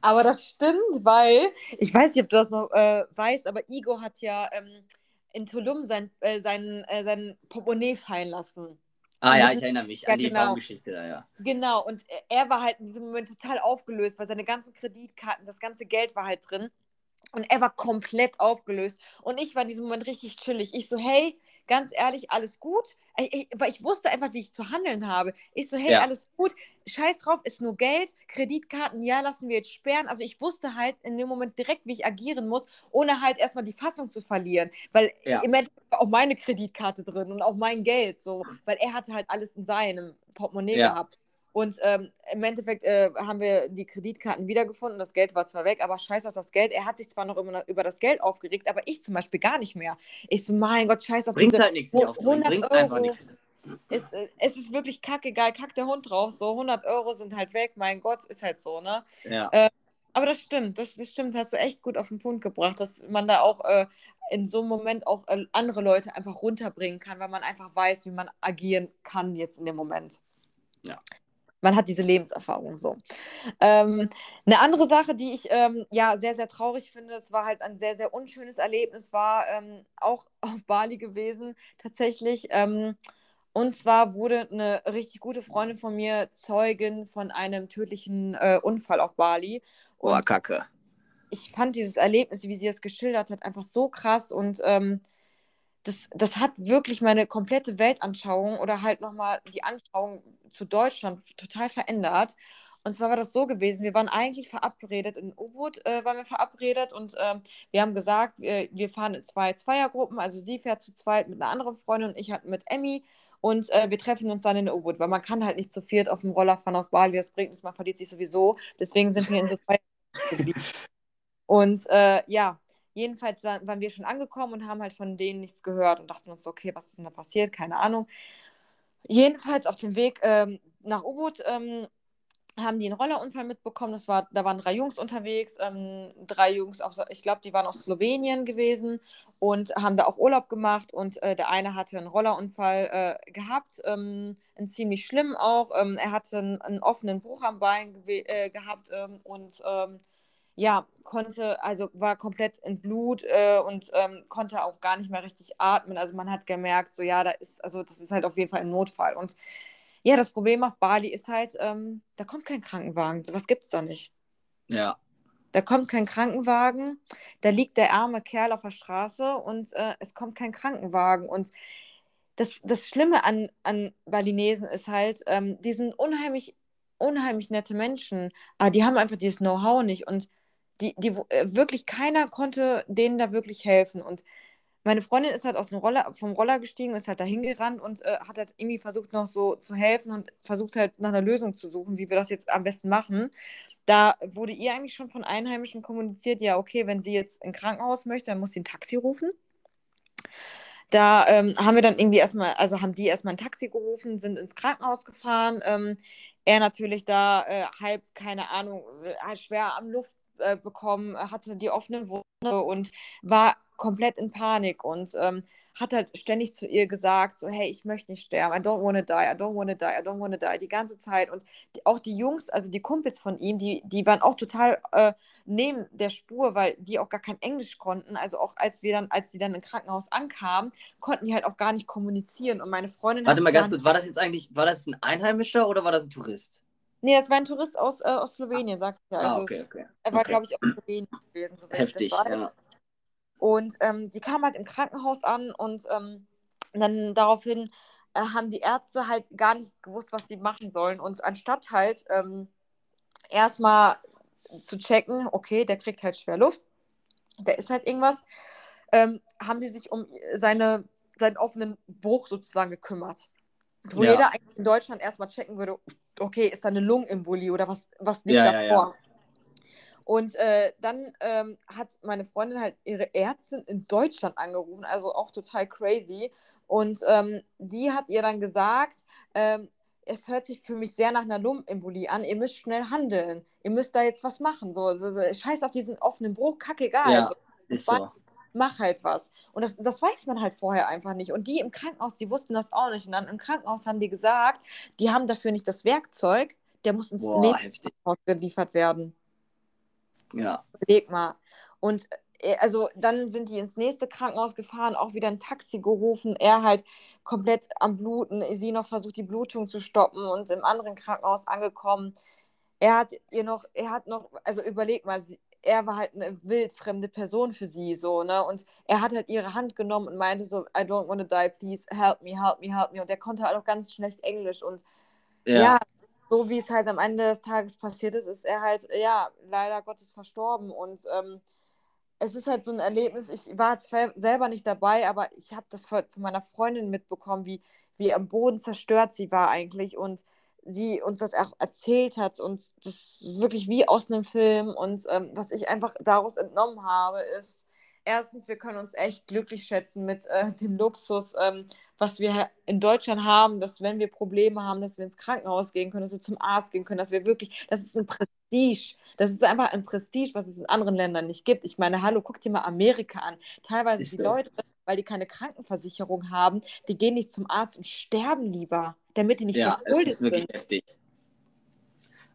[SPEAKER 1] Aber das stimmt, weil ich weiß nicht, ob du das noch äh, weißt, aber Igor hat ja ähm, in Tulum sein, äh, sein, äh, sein Portemonnaie fallen lassen.
[SPEAKER 2] Ah ja, ich erinnere mich ja, an die genau. Raumgeschichte da, ja.
[SPEAKER 1] Genau, und er war halt in diesem Moment total aufgelöst, weil seine ganzen Kreditkarten, das ganze Geld war halt drin. Und er war komplett aufgelöst. Und ich war in diesem Moment richtig chillig. Ich so, hey, ganz ehrlich, alles gut. Ich, weil ich wusste einfach, wie ich zu handeln habe. Ich so, hey, ja. alles gut, scheiß drauf, ist nur Geld, Kreditkarten, ja, lassen wir jetzt sperren. Also ich wusste halt in dem Moment direkt, wie ich agieren muss, ohne halt erstmal die Fassung zu verlieren. Weil ja. im Endeffekt war auch meine Kreditkarte drin und auch mein Geld, so, weil er hatte halt alles in seinem Portemonnaie ja. gehabt. Und ähm, im Endeffekt äh, haben wir die Kreditkarten wiedergefunden. Das Geld war zwar weg, aber scheiß auf das Geld. Er hat sich zwar noch immer über das Geld aufgeregt, aber ich zum Beispiel gar nicht mehr. Ich so, mein Gott, scheiß auf
[SPEAKER 2] Bringt diese halt nichts, hier Bringt Euro. einfach nichts.
[SPEAKER 1] Es, äh, es ist wirklich kackegal, kackt der Hund drauf. So 100 Euro sind halt weg. Mein Gott, ist halt so, ne?
[SPEAKER 2] Ja. Äh,
[SPEAKER 1] aber das stimmt, das, das stimmt, hast du echt gut auf den Punkt gebracht, dass man da auch äh, in so einem Moment auch äh, andere Leute einfach runterbringen kann, weil man einfach weiß, wie man agieren kann jetzt in dem Moment.
[SPEAKER 2] Ja
[SPEAKER 1] man hat diese Lebenserfahrung so. Ähm, eine andere Sache, die ich ähm, ja sehr, sehr traurig finde, es war halt ein sehr, sehr unschönes Erlebnis, war ähm, auch auf Bali gewesen, tatsächlich. Ähm, und zwar wurde eine richtig gute Freundin von mir Zeugin von einem tödlichen äh, Unfall auf Bali.
[SPEAKER 2] Und oh, Kacke.
[SPEAKER 1] Ich fand dieses Erlebnis, wie sie es geschildert hat, einfach so krass und ähm, das, das hat wirklich meine komplette Weltanschauung oder halt nochmal die Anschauung zu Deutschland total verändert. Und zwar war das so gewesen, wir waren eigentlich verabredet, in U-Boot äh, waren wir verabredet und äh, wir haben gesagt, wir, wir, fahren in zwei Zweiergruppen, also sie fährt zu zweit mit einer anderen Freundin und ich halt mit Emmy und äh, wir treffen uns dann in U-Boot, weil man kann halt nicht zu viert auf dem Roller fahren auf Bali, das bringt nichts, man verliert sich sowieso, deswegen sind wir in so zwei geblieben. Und äh, ja, Jedenfalls waren wir schon angekommen und haben halt von denen nichts gehört und dachten uns, okay, was ist denn da passiert? Keine Ahnung. Jedenfalls auf dem Weg ähm, nach U-Boot ähm, haben die einen Rollerunfall mitbekommen. Das war, da waren drei Jungs unterwegs, ähm, drei Jungs, aus, ich glaube, die waren aus Slowenien gewesen und haben da auch Urlaub gemacht. Und äh, der eine hatte einen Rollerunfall äh, gehabt, ähm, einen ziemlich schlimm auch. Ähm, er hatte einen, einen, offenen Bruch am Bein äh, gehabt ähm, und ähm, ja, konnte, also war komplett in Blut äh, und ähm, konnte auch gar nicht mehr richtig atmen. Also man hat gemerkt, so ja, da ist, also das ist halt auf jeden Fall ein Notfall. Und ja, das Problem auf Bali ist halt, ähm, da kommt kein Krankenwagen. So was gibt es da nicht.
[SPEAKER 2] Ja.
[SPEAKER 1] Da kommt kein Krankenwagen, da liegt der arme Kerl auf der Straße und äh, es kommt kein Krankenwagen. Und das, das Schlimme an, an Balinesen ist halt, ähm, die sind unheimlich, unheimlich nette Menschen, aber die haben einfach dieses Know-how nicht. Und die, die äh, wirklich keiner konnte denen da wirklich helfen. Und meine Freundin ist halt aus dem Roller, vom Roller gestiegen, ist halt dahin gerannt und äh, hat halt irgendwie versucht, noch so zu helfen und versucht halt nach einer Lösung zu suchen, wie wir das jetzt am besten machen. Da wurde ihr eigentlich schon von Einheimischen kommuniziert, ja, okay, wenn sie jetzt ein Krankenhaus möchte, dann muss sie ein Taxi rufen. Da ähm, haben wir dann irgendwie erstmal, also haben die erstmal ein Taxi gerufen, sind ins Krankenhaus gefahren. Ähm, er natürlich da äh, halb, keine Ahnung, äh, schwer am Luft äh, bekommen, hatte die offene Wunde und war komplett in Panik und ähm, hat halt ständig zu ihr gesagt, so, hey, ich möchte nicht sterben, I don't wanna die, I don't wanna die, I don't wanna die, die ganze Zeit. Und die, auch die Jungs, also die Kumpels von ihm, die, die waren auch total äh, neben der Spur, weil die auch gar kein Englisch konnten. Also auch als wir dann, als die dann im Krankenhaus ankamen, konnten die halt auch gar nicht kommunizieren. Und meine Freundin
[SPEAKER 2] Warte mal ganz kurz, war das jetzt eigentlich, war das ein Einheimischer oder war das ein Tourist?
[SPEAKER 1] Nee, das war ein Tourist aus, äh, aus Slowenien, sagst du ja.
[SPEAKER 2] Ah, also ah, okay, okay.
[SPEAKER 1] Er war,
[SPEAKER 2] okay.
[SPEAKER 1] glaube ich, aus Slowenien gewesen.
[SPEAKER 2] So Heftig, ja.
[SPEAKER 1] Und ähm, die kam halt im Krankenhaus an und ähm, dann daraufhin äh, haben die Ärzte halt gar nicht gewusst, was sie machen sollen. Und anstatt halt ähm, erstmal zu checken, okay, der kriegt halt schwer Luft, da ist halt irgendwas, ähm, haben die sich um seine, seinen offenen Bruch sozusagen gekümmert. Wo ja. jeder eigentlich in Deutschland erstmal checken würde, okay, ist da eine Lungenembolie oder was, was liegt ja, davor? Ja, ja. Und äh, dann ähm, hat meine Freundin halt ihre Ärztin in Deutschland angerufen, also auch total crazy. Und ähm, die hat ihr dann gesagt, ähm, es hört sich für mich sehr nach einer Lungenembolie an, ihr müsst schnell handeln, ihr müsst da jetzt was machen. So, so, so scheiß auf diesen offenen Bruch, kacke egal.
[SPEAKER 2] Ja, also, ist so
[SPEAKER 1] mach halt was. Und das, das weiß man halt vorher einfach nicht. Und die im Krankenhaus, die wussten das auch nicht. Und dann im Krankenhaus haben die gesagt, die haben dafür nicht das Werkzeug, der muss ins Krankenhaus geliefert werden.
[SPEAKER 2] Ja.
[SPEAKER 1] Überleg mal. Und äh, also dann sind die ins nächste Krankenhaus gefahren, auch wieder ein Taxi gerufen, er halt komplett am Bluten, sie noch versucht, die Blutung zu stoppen und im anderen Krankenhaus angekommen. Er hat ihr noch, er hat noch, also überleg mal, er war halt eine wildfremde Person für sie, so, ne? Und er hat halt ihre Hand genommen und meinte so, I don't want to die, please help me, help me, help me. Und der konnte halt auch ganz schlecht Englisch. Und ja, ja so wie es halt am Ende des Tages passiert ist, ist er halt, ja, leider Gottes verstorben. Und ähm, es ist halt so ein Erlebnis, ich war jetzt selber nicht dabei, aber ich habe das von meiner Freundin mitbekommen, wie, wie am Boden zerstört sie war eigentlich. Und sie uns das auch erzählt hat und das ist wirklich wie aus einem Film und ähm, was ich einfach daraus entnommen habe, ist erstens, wir können uns echt glücklich schätzen mit äh, dem Luxus, ähm, was wir in Deutschland haben, dass wenn wir Probleme haben, dass wir ins Krankenhaus gehen können, dass wir zum Arzt gehen können, dass wir wirklich, das ist ein Prestige, das ist einfach ein Prestige, was es in anderen Ländern nicht gibt. Ich meine, hallo, guck dir mal Amerika an. Teilweise ist die Leute, weil die keine Krankenversicherung haben, die gehen nicht zum Arzt und sterben lieber damit die nicht
[SPEAKER 2] ja, es ist wirklich sind. heftig.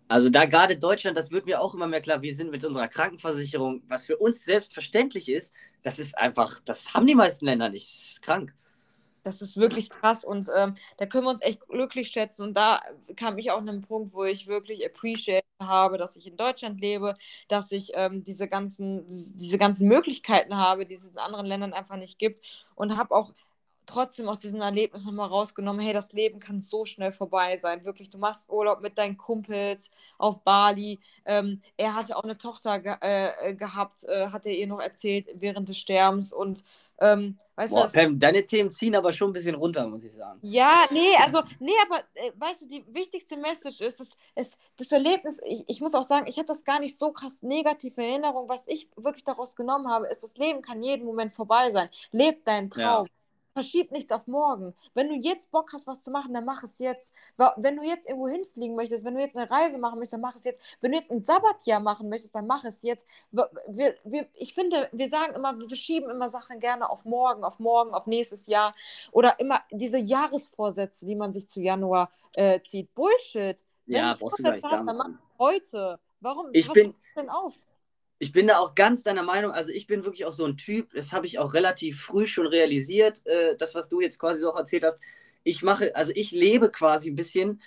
[SPEAKER 2] Also da gerade Deutschland, das wird mir auch immer mehr klar, wir sind mit unserer Krankenversicherung, was für uns selbstverständlich ist, das ist einfach, das haben die meisten Länder nicht. Das ist krank.
[SPEAKER 1] Das ist wirklich krass und ähm, da können wir uns echt glücklich schätzen. Und da kam ich auch an einen Punkt, wo ich wirklich appreciate habe, dass ich in Deutschland lebe, dass ich ähm, diese, ganzen, diese ganzen Möglichkeiten habe, die es in anderen Ländern einfach nicht gibt. Und habe auch trotzdem aus diesem Erlebnis nochmal rausgenommen, hey, das Leben kann so schnell vorbei sein. Wirklich, du machst Urlaub mit deinen Kumpels auf Bali. Ähm, er hatte auch eine Tochter ge äh, gehabt, äh, hat er ihr noch erzählt während des Sterbens. Und ähm,
[SPEAKER 2] weißt Boah, du, Pam, deine Themen ziehen aber schon ein bisschen runter, muss ich sagen.
[SPEAKER 1] Ja, nee, also, nee, aber äh, weißt du, die wichtigste Message ist, dass, es, das Erlebnis, ich, ich muss auch sagen, ich habe das gar nicht so krass negative Erinnerung. Was ich wirklich daraus genommen habe, ist, das Leben kann jeden Moment vorbei sein. Leb deinen Traum. Ja verschieb nichts auf morgen. Wenn du jetzt Bock hast, was zu machen, dann mach es jetzt. Wenn du jetzt irgendwo hinfliegen möchtest, wenn du jetzt eine Reise machen möchtest, dann mach es jetzt. Wenn du jetzt ein Sabbatjahr machen möchtest, dann mach es jetzt. Wir, wir, ich finde, wir sagen immer, wir verschieben immer Sachen gerne auf morgen, auf morgen, auf nächstes Jahr. Oder immer diese Jahresvorsätze, die man sich zu Januar äh, zieht. Bullshit.
[SPEAKER 2] Wenn ja, brauchst du gar nicht
[SPEAKER 1] hast, dann mach heute. Warum?
[SPEAKER 2] Ich bin, denn auf? Ich bin da auch ganz deiner Meinung. Also ich bin wirklich auch so ein Typ, das habe ich auch relativ früh schon realisiert, äh, das, was du jetzt quasi so auch erzählt hast. Ich mache, also ich lebe quasi ein bisschen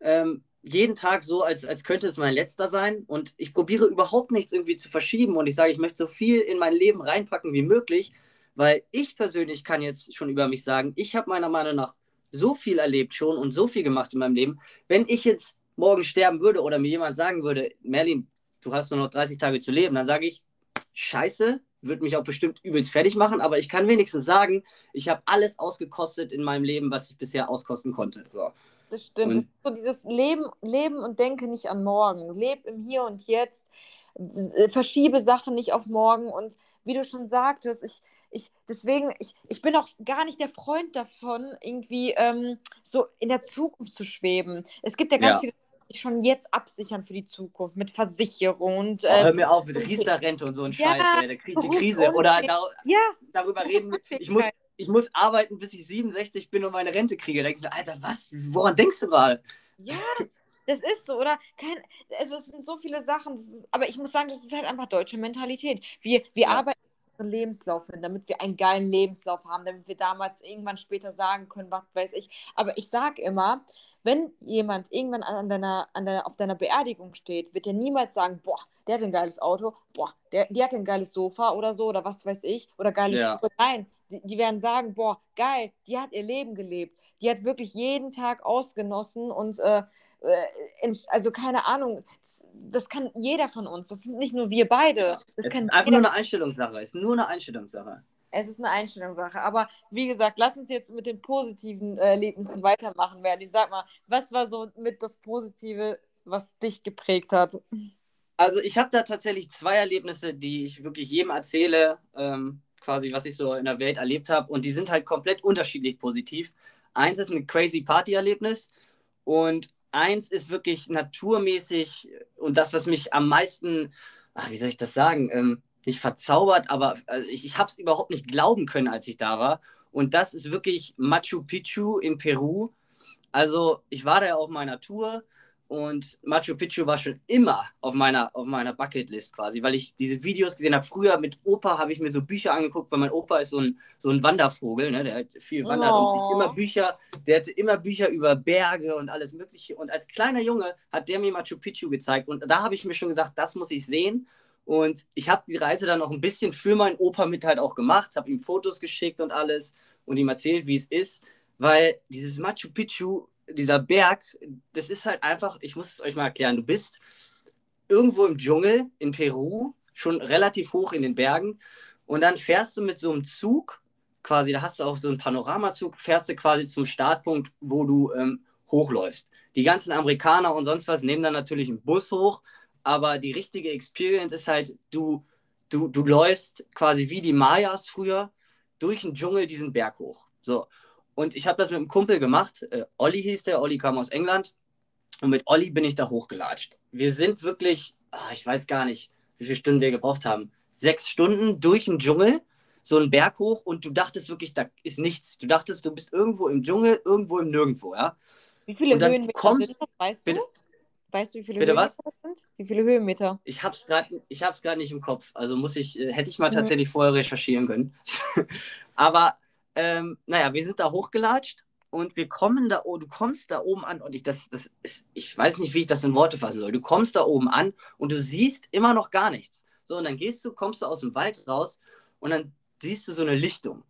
[SPEAKER 2] ähm, jeden Tag so, als, als könnte es mein letzter sein. Und ich probiere überhaupt nichts irgendwie zu verschieben. Und ich sage, ich möchte so viel in mein Leben reinpacken wie möglich, weil ich persönlich kann jetzt schon über mich sagen, ich habe meiner Meinung nach so viel erlebt schon und so viel gemacht in meinem Leben. Wenn ich jetzt morgen sterben würde oder mir jemand sagen würde, Merlin, du hast nur noch 30 Tage zu leben, dann sage ich, scheiße, wird mich auch bestimmt übelst fertig machen, aber ich kann wenigstens sagen, ich habe alles ausgekostet in meinem Leben, was ich bisher auskosten konnte. So.
[SPEAKER 1] Das stimmt. Und so dieses Leben, Leben und denke nicht an morgen. Leb im Hier und Jetzt. Verschiebe Sachen nicht auf morgen. Und wie du schon sagtest, ich, ich, deswegen, ich, ich bin auch gar nicht der Freund davon, irgendwie ähm, so in der Zukunft zu schweben. Es gibt ja ganz ja. viele schon jetzt absichern für die Zukunft mit Versicherung und.
[SPEAKER 2] Äh, oh, hör mir auf mit Riester-Rente und so ein ja, Scheiß, ey, da kriegst du die Krise. Oder da, ja, darüber reden. Ich muss, ich muss arbeiten, bis ich 67 bin und meine Rente kriege. Da denke ich, Alter, was? Woran denkst du gerade?
[SPEAKER 1] Ja, das ist so, oder? Kein, also es sind so viele Sachen, ist, aber ich muss sagen, das ist halt einfach deutsche Mentalität. Wir, wir ja. arbeiten Lebenslauf hin, damit wir einen geilen Lebenslauf haben, damit wir damals irgendwann später sagen können, was weiß ich. Aber ich sage immer, wenn jemand irgendwann an deiner, an deiner, auf deiner Beerdigung steht, wird er niemals sagen, boah, der hat ein geiles Auto, boah, der, die hat ein geiles Sofa oder so, oder was weiß ich, oder geiles ja. Nein, die, die, werden sagen, boah, geil, die hat ihr Leben gelebt. Die hat wirklich jeden Tag ausgenossen und äh, äh also keine Ahnung, das, das, kann jeder von uns, das sind nicht nur wir beide. Das
[SPEAKER 2] es ist einfach nur eine Einstellungssache, es ist nur eine Einstellungssache.
[SPEAKER 1] Es ist eine Einstellungssache. Aber wie gesagt, lass uns jetzt mit den positiven äh, Erlebnissen weitermachen, Merlin. Sag mal, was war so mit das Positive, was dich geprägt hat?
[SPEAKER 2] Also ich habe da tatsächlich zwei Erlebnisse, die ich wirklich jedem erzähle, ähm, quasi was ich so in der Welt erlebt habe. Und die sind halt komplett unterschiedlich positiv. Eins ist ein crazy Party-Erlebnis und eins ist wirklich naturmäßig und das, was mich am meisten, ach, wie soll ich das sagen, ähm, nicht verzaubert, aber also ich, ich habe es überhaupt nicht glauben können, als ich da war. Und das ist wirklich Machu Picchu in Peru. Also ich war da ja auf meiner Tour und Machu Picchu war schon immer auf meiner, auf meiner Bucketlist quasi, weil ich diese Videos gesehen habe. Früher mit Opa habe ich mir so Bücher angeguckt, weil mein Opa ist so ein, so ein Wandervogel, ne? der halt viel wandert oh. und sich immer Bücher, der hatte immer Bücher über Berge und alles Mögliche. Und als kleiner Junge hat der mir Machu Picchu gezeigt und da habe ich mir schon gesagt, das muss ich sehen. Und ich habe die Reise dann auch ein bisschen für meinen Opa mit halt auch gemacht, habe ihm Fotos geschickt und alles und ihm erzählt, wie es ist, weil dieses Machu Picchu, dieser Berg, das ist halt einfach, ich muss es euch mal erklären, du bist irgendwo im Dschungel in Peru, schon relativ hoch in den Bergen und dann fährst du mit so einem Zug, quasi, da hast du auch so einen Panoramazug, fährst du quasi zum Startpunkt, wo du ähm, hochläufst. Die ganzen Amerikaner und sonst was nehmen dann natürlich einen Bus hoch, aber die richtige Experience ist halt, du, du, du läufst quasi wie die Mayas früher durch den Dschungel diesen Berg hoch. So. Und ich habe das mit einem Kumpel gemacht. Äh, Olli hieß der, Olli kam aus England. Und mit Olli bin ich da hochgelatscht. Wir sind wirklich, ach, ich weiß gar nicht, wie viele Stunden wir gebraucht haben. Sechs Stunden durch den Dschungel, so einen Berg hoch und du dachtest wirklich, da ist nichts. Du dachtest, du bist irgendwo im Dschungel, irgendwo im Nirgendwo, ja.
[SPEAKER 1] Wie viele Höhenmeter
[SPEAKER 2] kommst,
[SPEAKER 1] sind das, weißt du?
[SPEAKER 2] bitte?
[SPEAKER 1] Weißt du, wie viele
[SPEAKER 2] Bitte
[SPEAKER 1] Höhenmeter
[SPEAKER 2] was?
[SPEAKER 1] das sind? Wie viele Höhenmeter?
[SPEAKER 2] Ich hab's gerade, ich hab's gerade nicht im Kopf. Also muss ich, äh, hätte ich mal
[SPEAKER 1] Mhm.
[SPEAKER 2] tatsächlich vorher recherchieren können. Aber ähm, naja, wir sind da hochgelatscht und wir kommen da, oh, du kommst da oben an und ich, das, das ist, ich weiß nicht, wie ich das in Worte fassen soll. Du kommst da oben an und du siehst immer noch gar nichts. So, und dann gehst du, kommst du aus dem Wald raus und dann siehst du so eine Lichtung.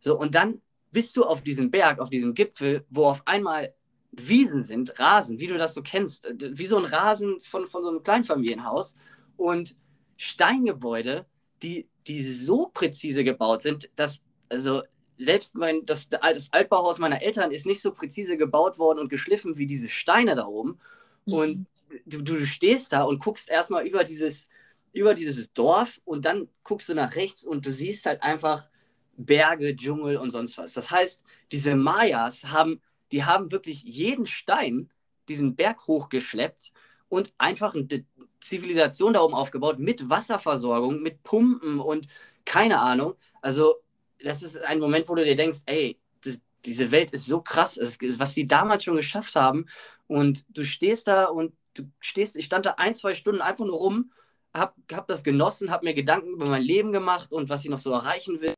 [SPEAKER 2] So, und dann bist du auf diesem Berg, auf diesem Gipfel, wo auf einmal Wiesen sind, Rasen, wie du das so kennst, äh, wie so ein Rasen von, von so einem Kleinfamilienhaus und Steingebäude, die, die so präzise gebaut sind, dass, also selbst mein, das, das Altbauhaus meiner Eltern ist nicht so präzise gebaut worden und geschliffen wie diese Steine da oben. Und du, du stehst da und guckst erstmal über dieses, über dieses Dorf und dann guckst du nach rechts und du siehst halt einfach Berge, Dschungel und sonst was. Das heißt, diese Mayas haben, die haben wirklich jeden Stein diesen Berg hochgeschleppt und einfach eine Zivilisation da oben aufgebaut mit Wasserversorgung, mit Pumpen und keine Ahnung. Also, das ist ein Moment, wo du dir denkst, ey, das, diese Welt ist so krass, was die damals schon geschafft haben. Und du stehst da und du stehst, ich stand da ein, zwei Stunden einfach nur rum, hab, hab das genossen, hab mir Gedanken über mein Leben gemacht und was ich noch so erreichen will.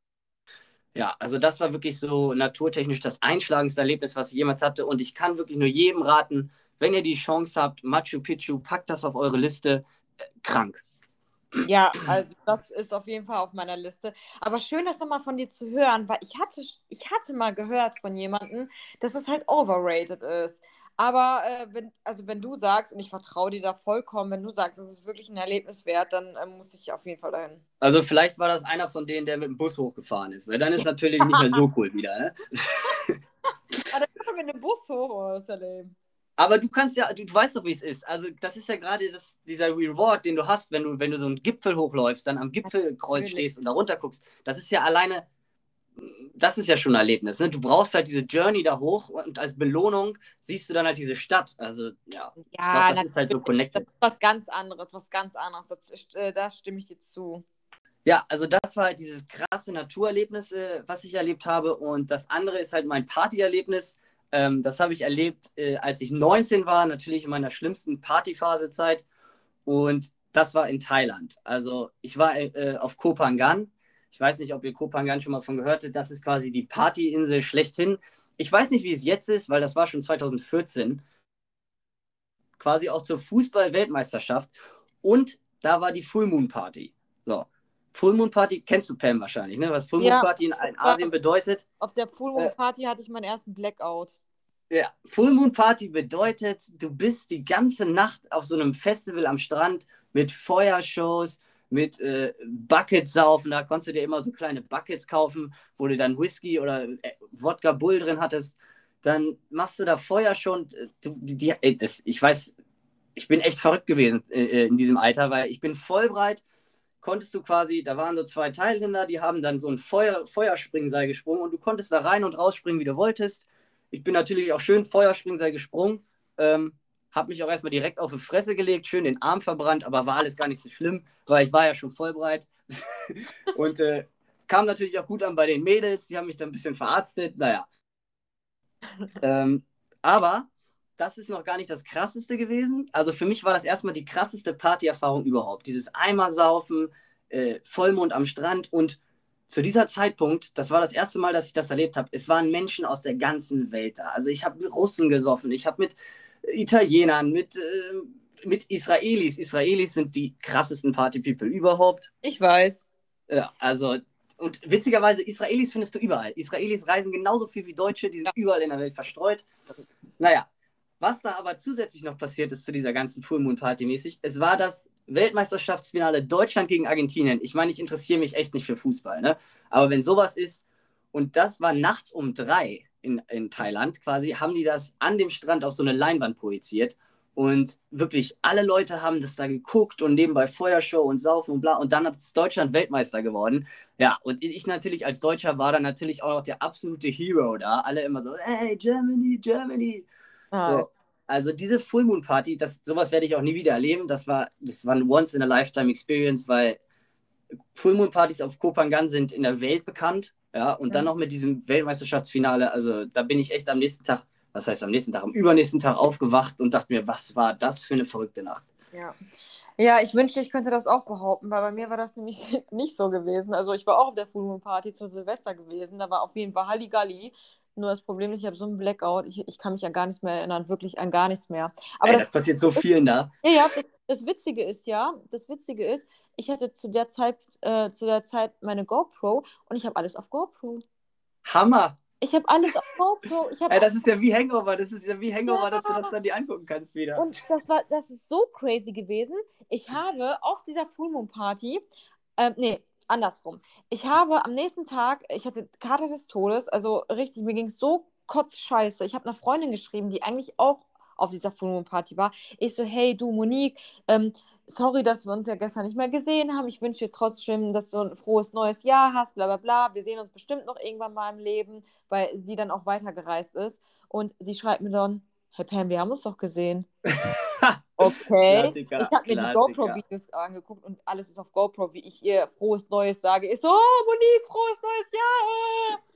[SPEAKER 2] Ja, also das war wirklich so naturtechnisch das einschlagendste Erlebnis, was ich jemals hatte. Und ich kann wirklich nur jedem raten, wenn ihr die Chance habt, Machu Picchu, packt das auf eure Liste. Äh, krank.
[SPEAKER 1] Ja, also das ist auf jeden Fall auf meiner Liste. Aber schön, das nochmal von dir zu hören, weil ich hatte, ich hatte mal gehört von jemandem, dass es halt overrated ist. Aber äh, wenn, also wenn du sagst, und ich vertraue dir da vollkommen, wenn du sagst, es ist wirklich ein Erlebnis wert, dann äh, muss ich auf jeden Fall dahin.
[SPEAKER 2] Also vielleicht war das einer von denen, der mit dem Bus hochgefahren ist, weil dann ist natürlich nicht mehr so cool wieder. Ne?
[SPEAKER 1] Ah, dann kommen wir mit dem Bus hoch, oh, das ist ja lame.
[SPEAKER 2] Aber du kannst ja, du, du weißt doch, wie es ist. Also das ist ja gerade das, dieser Reward, den du hast, wenn du, wenn du so einen Gipfel hochläufst, dann am Gipfelkreuz stehst und da runter guckst. Das ist ja alleine, das ist ja schon ein Erlebnis. Ne? Du brauchst halt diese Journey da hoch und als Belohnung siehst du dann halt diese Stadt. Also ja, ich
[SPEAKER 1] Ja,
[SPEAKER 2] glaube, das ist halt so connected.
[SPEAKER 1] Das ist was ganz anderes, was ganz anderes. Das, äh, da stimme ich dir zu.
[SPEAKER 2] Ja, also das war halt dieses krasse Naturerlebnis, äh, was ich erlebt habe. Und das andere ist halt mein Partyerlebnis. Ähm, das habe ich erlebt, äh, als ich 19 war, natürlich in meiner schlimmsten Partyphasezeit. Und das war in Thailand. Also ich war äh, auf Koh Phangan. Ich weiß nicht, ob ihr Koh Phangan schon mal von gehört habt. Das ist quasi die Partyinsel schlechthin. Ich weiß nicht, wie es jetzt ist, weil das war schon 2014. Quasi auch zur Fußball-Weltmeisterschaft. Und da war die Full Moon Party. So. Full Moon Party kennst du Pam wahrscheinlich, ne? Was Full Moon
[SPEAKER 1] Ja.
[SPEAKER 2] Party in, Asien bedeutet.
[SPEAKER 1] Auf der Full Moon
[SPEAKER 2] Äh.
[SPEAKER 1] Party hatte ich meinen ersten Blackout.
[SPEAKER 2] Ja, Full Moon Party bedeutet, du bist die ganze Nacht auf so einem Festival am Strand mit Feuershows, mit äh, Buckets saufen. Da konntest du dir immer so kleine Buckets kaufen, wo du dann Whisky oder äh, Wodka Bull drin hattest. Dann machst du da Feuershow und äh, du, die, die, ey, das, ich weiß, ich bin echt verrückt gewesen äh, in diesem Alter, weil ich bin voll breit. Konntest du quasi, da waren so zwei Teilnehmer, die haben dann so ein Feuer, Feuerspringseil gesprungen und du konntest da rein und rausspringen, wie du wolltest. Ich bin natürlich auch schön Feuerspringseil gesprungen. Ähm, habe mich auch erstmal direkt auf die Fresse gelegt, schön den Arm verbrannt, aber war alles gar nicht so schlimm, weil ich war ja schon voll breit. und äh, kam natürlich auch gut an bei den Mädels, die haben mich dann ein bisschen verarztet, naja. ähm, aber das ist noch gar nicht das Krasseste gewesen. Also für mich war das erstmal die krasseste Partyerfahrung überhaupt. Dieses Eimersaufen, äh, Vollmond am Strand und zu dieser Zeitpunkt, das war das erste Mal, dass ich das erlebt habe, es waren Menschen aus der ganzen Welt da. Also ich habe mit Russen gesoffen, ich habe mit Italienern, mit äh, mit Israelis. Israelis sind die krassesten Party-People überhaupt.
[SPEAKER 1] Ich weiß.
[SPEAKER 2] Ja, also, und witzigerweise, Israelis findest du überall. Israelis reisen genauso viel wie Deutsche, die sind ja. überall in der Welt verstreut. Naja, was da aber zusätzlich noch passiert ist zu dieser ganzen Full Moon Party mäßig, es war das Weltmeisterschaftsfinale Deutschland gegen Argentinien. Ich meine, ich interessiere mich echt nicht für Fußball, ne? Aber wenn sowas ist, und das war nachts um drei in, in Thailand quasi, haben die das an dem Strand auf so eine Leinwand projiziert. Und wirklich alle Leute haben das da geguckt und nebenbei Feuershow und Saufen und bla. Und dann ist Deutschland Weltmeister geworden. Ja, und ich natürlich als Deutscher war dann natürlich auch noch der absolute Hero da. Alle immer so, hey, Germany, Germany. Ah. So. Also diese Full Moon Party, das, sowas werde ich auch nie wieder erleben. Das war, das war ein Once in a Lifetime Experience, weil Full Moon Partys auf Kopangan sind in der Welt bekannt. Ja, und ja. dann noch mit diesem Weltmeisterschaftsfinale. Also da bin ich echt am nächsten Tag, was heißt am nächsten Tag, am übernächsten Tag aufgewacht und dachte mir, was war das für eine verrückte Nacht.
[SPEAKER 1] Ja. Ja, ich wünschte, ich könnte das auch behaupten, weil bei mir war das nämlich nicht so gewesen. Also ich war auch auf der Full Moon Party zur Silvester gewesen. Da war auf jeden Fall Halligalli. Nur das Problem ist, ich habe so einen Blackout, ich, ich kann mich an gar nichts mehr erinnern, wirklich an gar nichts mehr.
[SPEAKER 2] Aber Ey, das, das, passiert so vielen da.
[SPEAKER 1] Ja, ja das, das, Witzige ist ja, das Witzige ist, ich hatte zu der Zeit, äh, zu der Zeit meine GoPro und ich habe alles auf GoPro.
[SPEAKER 2] Hammer!
[SPEAKER 1] Ich habe alles auf GoPro. Ich
[SPEAKER 2] Ey, das ist ja wie Hangover, das ist ja wie Hangover, ja. dass du das dann dir angucken kannst wieder.
[SPEAKER 1] Und das war, das ist so crazy gewesen. Ich habe auf dieser Full Moon Party, äh, nee, andersrum. Ich habe am nächsten Tag, ich hatte Karte des Todes, also richtig, mir ging es so kotzscheiße. Ich habe einer Freundin geschrieben, die eigentlich auch auf dieser Full Moon Party war. Ich so, hey du Monique, ähm, sorry, dass wir uns ja gestern nicht mehr gesehen haben. Ich wünsche dir trotzdem, dass du ein frohes neues Jahr hast, bla bla bla. Wir sehen uns bestimmt noch irgendwann mal im Leben, weil sie dann auch weitergereist ist. Und sie schreibt mir dann, hey Pam, wir haben uns doch gesehen. Okay. Klassiker, ich habe mir die GoPro-Videos angeguckt und alles ist auf GoPro, wie ich ihr frohes Neues sage. Ich so, oh, Monique, frohes neues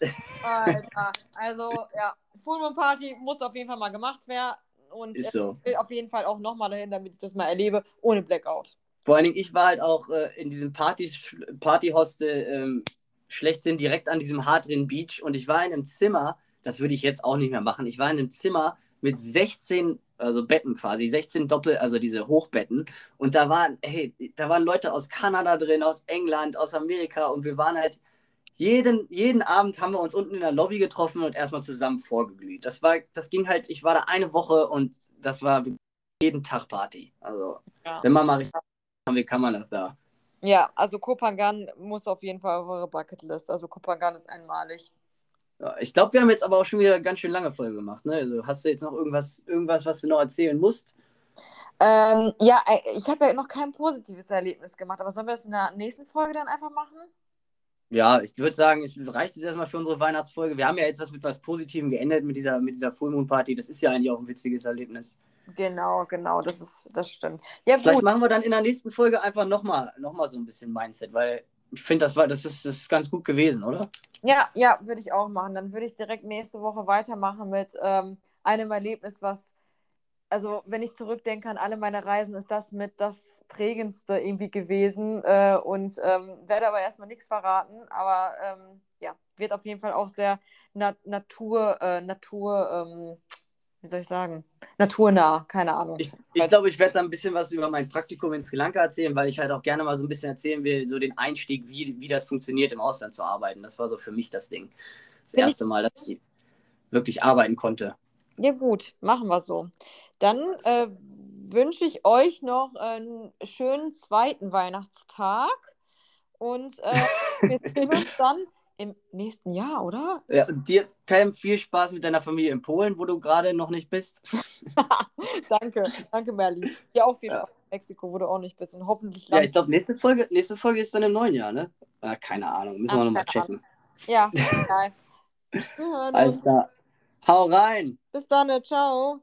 [SPEAKER 1] Jahr! Alter. Also, ja, Full Moon Party muss auf jeden Fall mal gemacht werden. Und
[SPEAKER 2] ist so.
[SPEAKER 1] ich will auf jeden Fall auch nochmal dahin, damit ich das mal erlebe, ohne Blackout.
[SPEAKER 2] Vor allen Dingen, ich war halt auch äh, in diesem Party, Partyhostel ähm, schlechthin direkt an diesem Hardrin Beach und ich war in einem Zimmer, das würde ich jetzt auch nicht mehr machen. Ich war in einem Zimmer mit 16 also Betten quasi, 16 Doppel, also diese Hochbetten. Und da waren, hey, da waren Leute aus Kanada drin, aus England, aus Amerika und wir waren halt jeden, jeden Abend haben wir uns unten in der Lobby getroffen und erstmal zusammen vorgeglüht. Das war, das ging halt, ich war da eine Woche und das war jeden Tag Party. Also, ja. wenn man mal richtig haben will, kann man das da.
[SPEAKER 1] Ja, also Kopangan muss auf jeden Fall auf eure Bucketlist. Also Kopangan ist einmalig.
[SPEAKER 2] Ja, ich glaube, wir haben jetzt aber auch schon wieder ganz schön lange Folge gemacht. Ne? Also hast du jetzt noch irgendwas, irgendwas, was du noch erzählen musst?
[SPEAKER 1] Ähm, ja, äh, ich habe ja noch kein positives Erlebnis gemacht, aber sollen wir das in der nächsten Folge dann einfach machen?
[SPEAKER 2] Ja, ich würde sagen, es reicht jetzt erstmal für unsere Weihnachtsfolge. Wir haben ja jetzt was mit was Positivem geendet mit dieser, mit dieser Full Moon Party. Das ist ja eigentlich auch ein witziges Erlebnis.
[SPEAKER 1] Genau, genau, das ist, das stimmt. Ja,
[SPEAKER 2] Vielleicht machen wir dann in der nächsten Folge einfach nochmal noch mal so ein bisschen Mindset, weil ich finde, das das ist, das ist ganz gut gewesen, oder?
[SPEAKER 1] Ja, ja, würde ich auch machen. Dann würde ich direkt nächste Woche weitermachen mit ähm, einem Erlebnis, was, also wenn ich zurückdenke an alle meine Reisen, ist das mit das prägendste irgendwie gewesen. Äh, und ähm, werde aber erstmal nichts verraten, aber ähm, ja, wird auf jeden Fall auch sehr na Natur, äh, Natur, ähm, wie soll ich sagen, naturnah, keine Ahnung.
[SPEAKER 2] Ich glaube, ich, glaub, ich werde da ein bisschen was über mein Praktikum in Sri Lanka erzählen, weil ich halt auch gerne mal so ein bisschen erzählen will, so den Einstieg, wie, wie das funktioniert, im Ausland zu arbeiten. Das war so für mich das Ding. Das Bin erste Mal, dass ich wirklich arbeiten konnte.
[SPEAKER 1] Ja, gut, machen wir so. Dann äh, wünsche ich euch noch einen schönen zweiten Weihnachtstag und äh, wir sehen uns dann im nächsten Jahr, oder?
[SPEAKER 2] Ja, dir, Pam, viel Spaß mit deiner Familie in Polen, wo du gerade noch nicht bist.
[SPEAKER 1] danke, danke, Merlin. Dir auch viel Spaß ja. in Mexiko, wo du auch nicht bist. Und hoffentlich.
[SPEAKER 2] Ja, ich glaube, nächste Folge, nächste Folge ist dann im neuen Jahr, ne? Ah, keine Ahnung, müssen Ach, wir nochmal checken. Ahnung.
[SPEAKER 1] Ja, geil.
[SPEAKER 2] Alles klar. Hau rein.
[SPEAKER 1] Bis dann, ciao.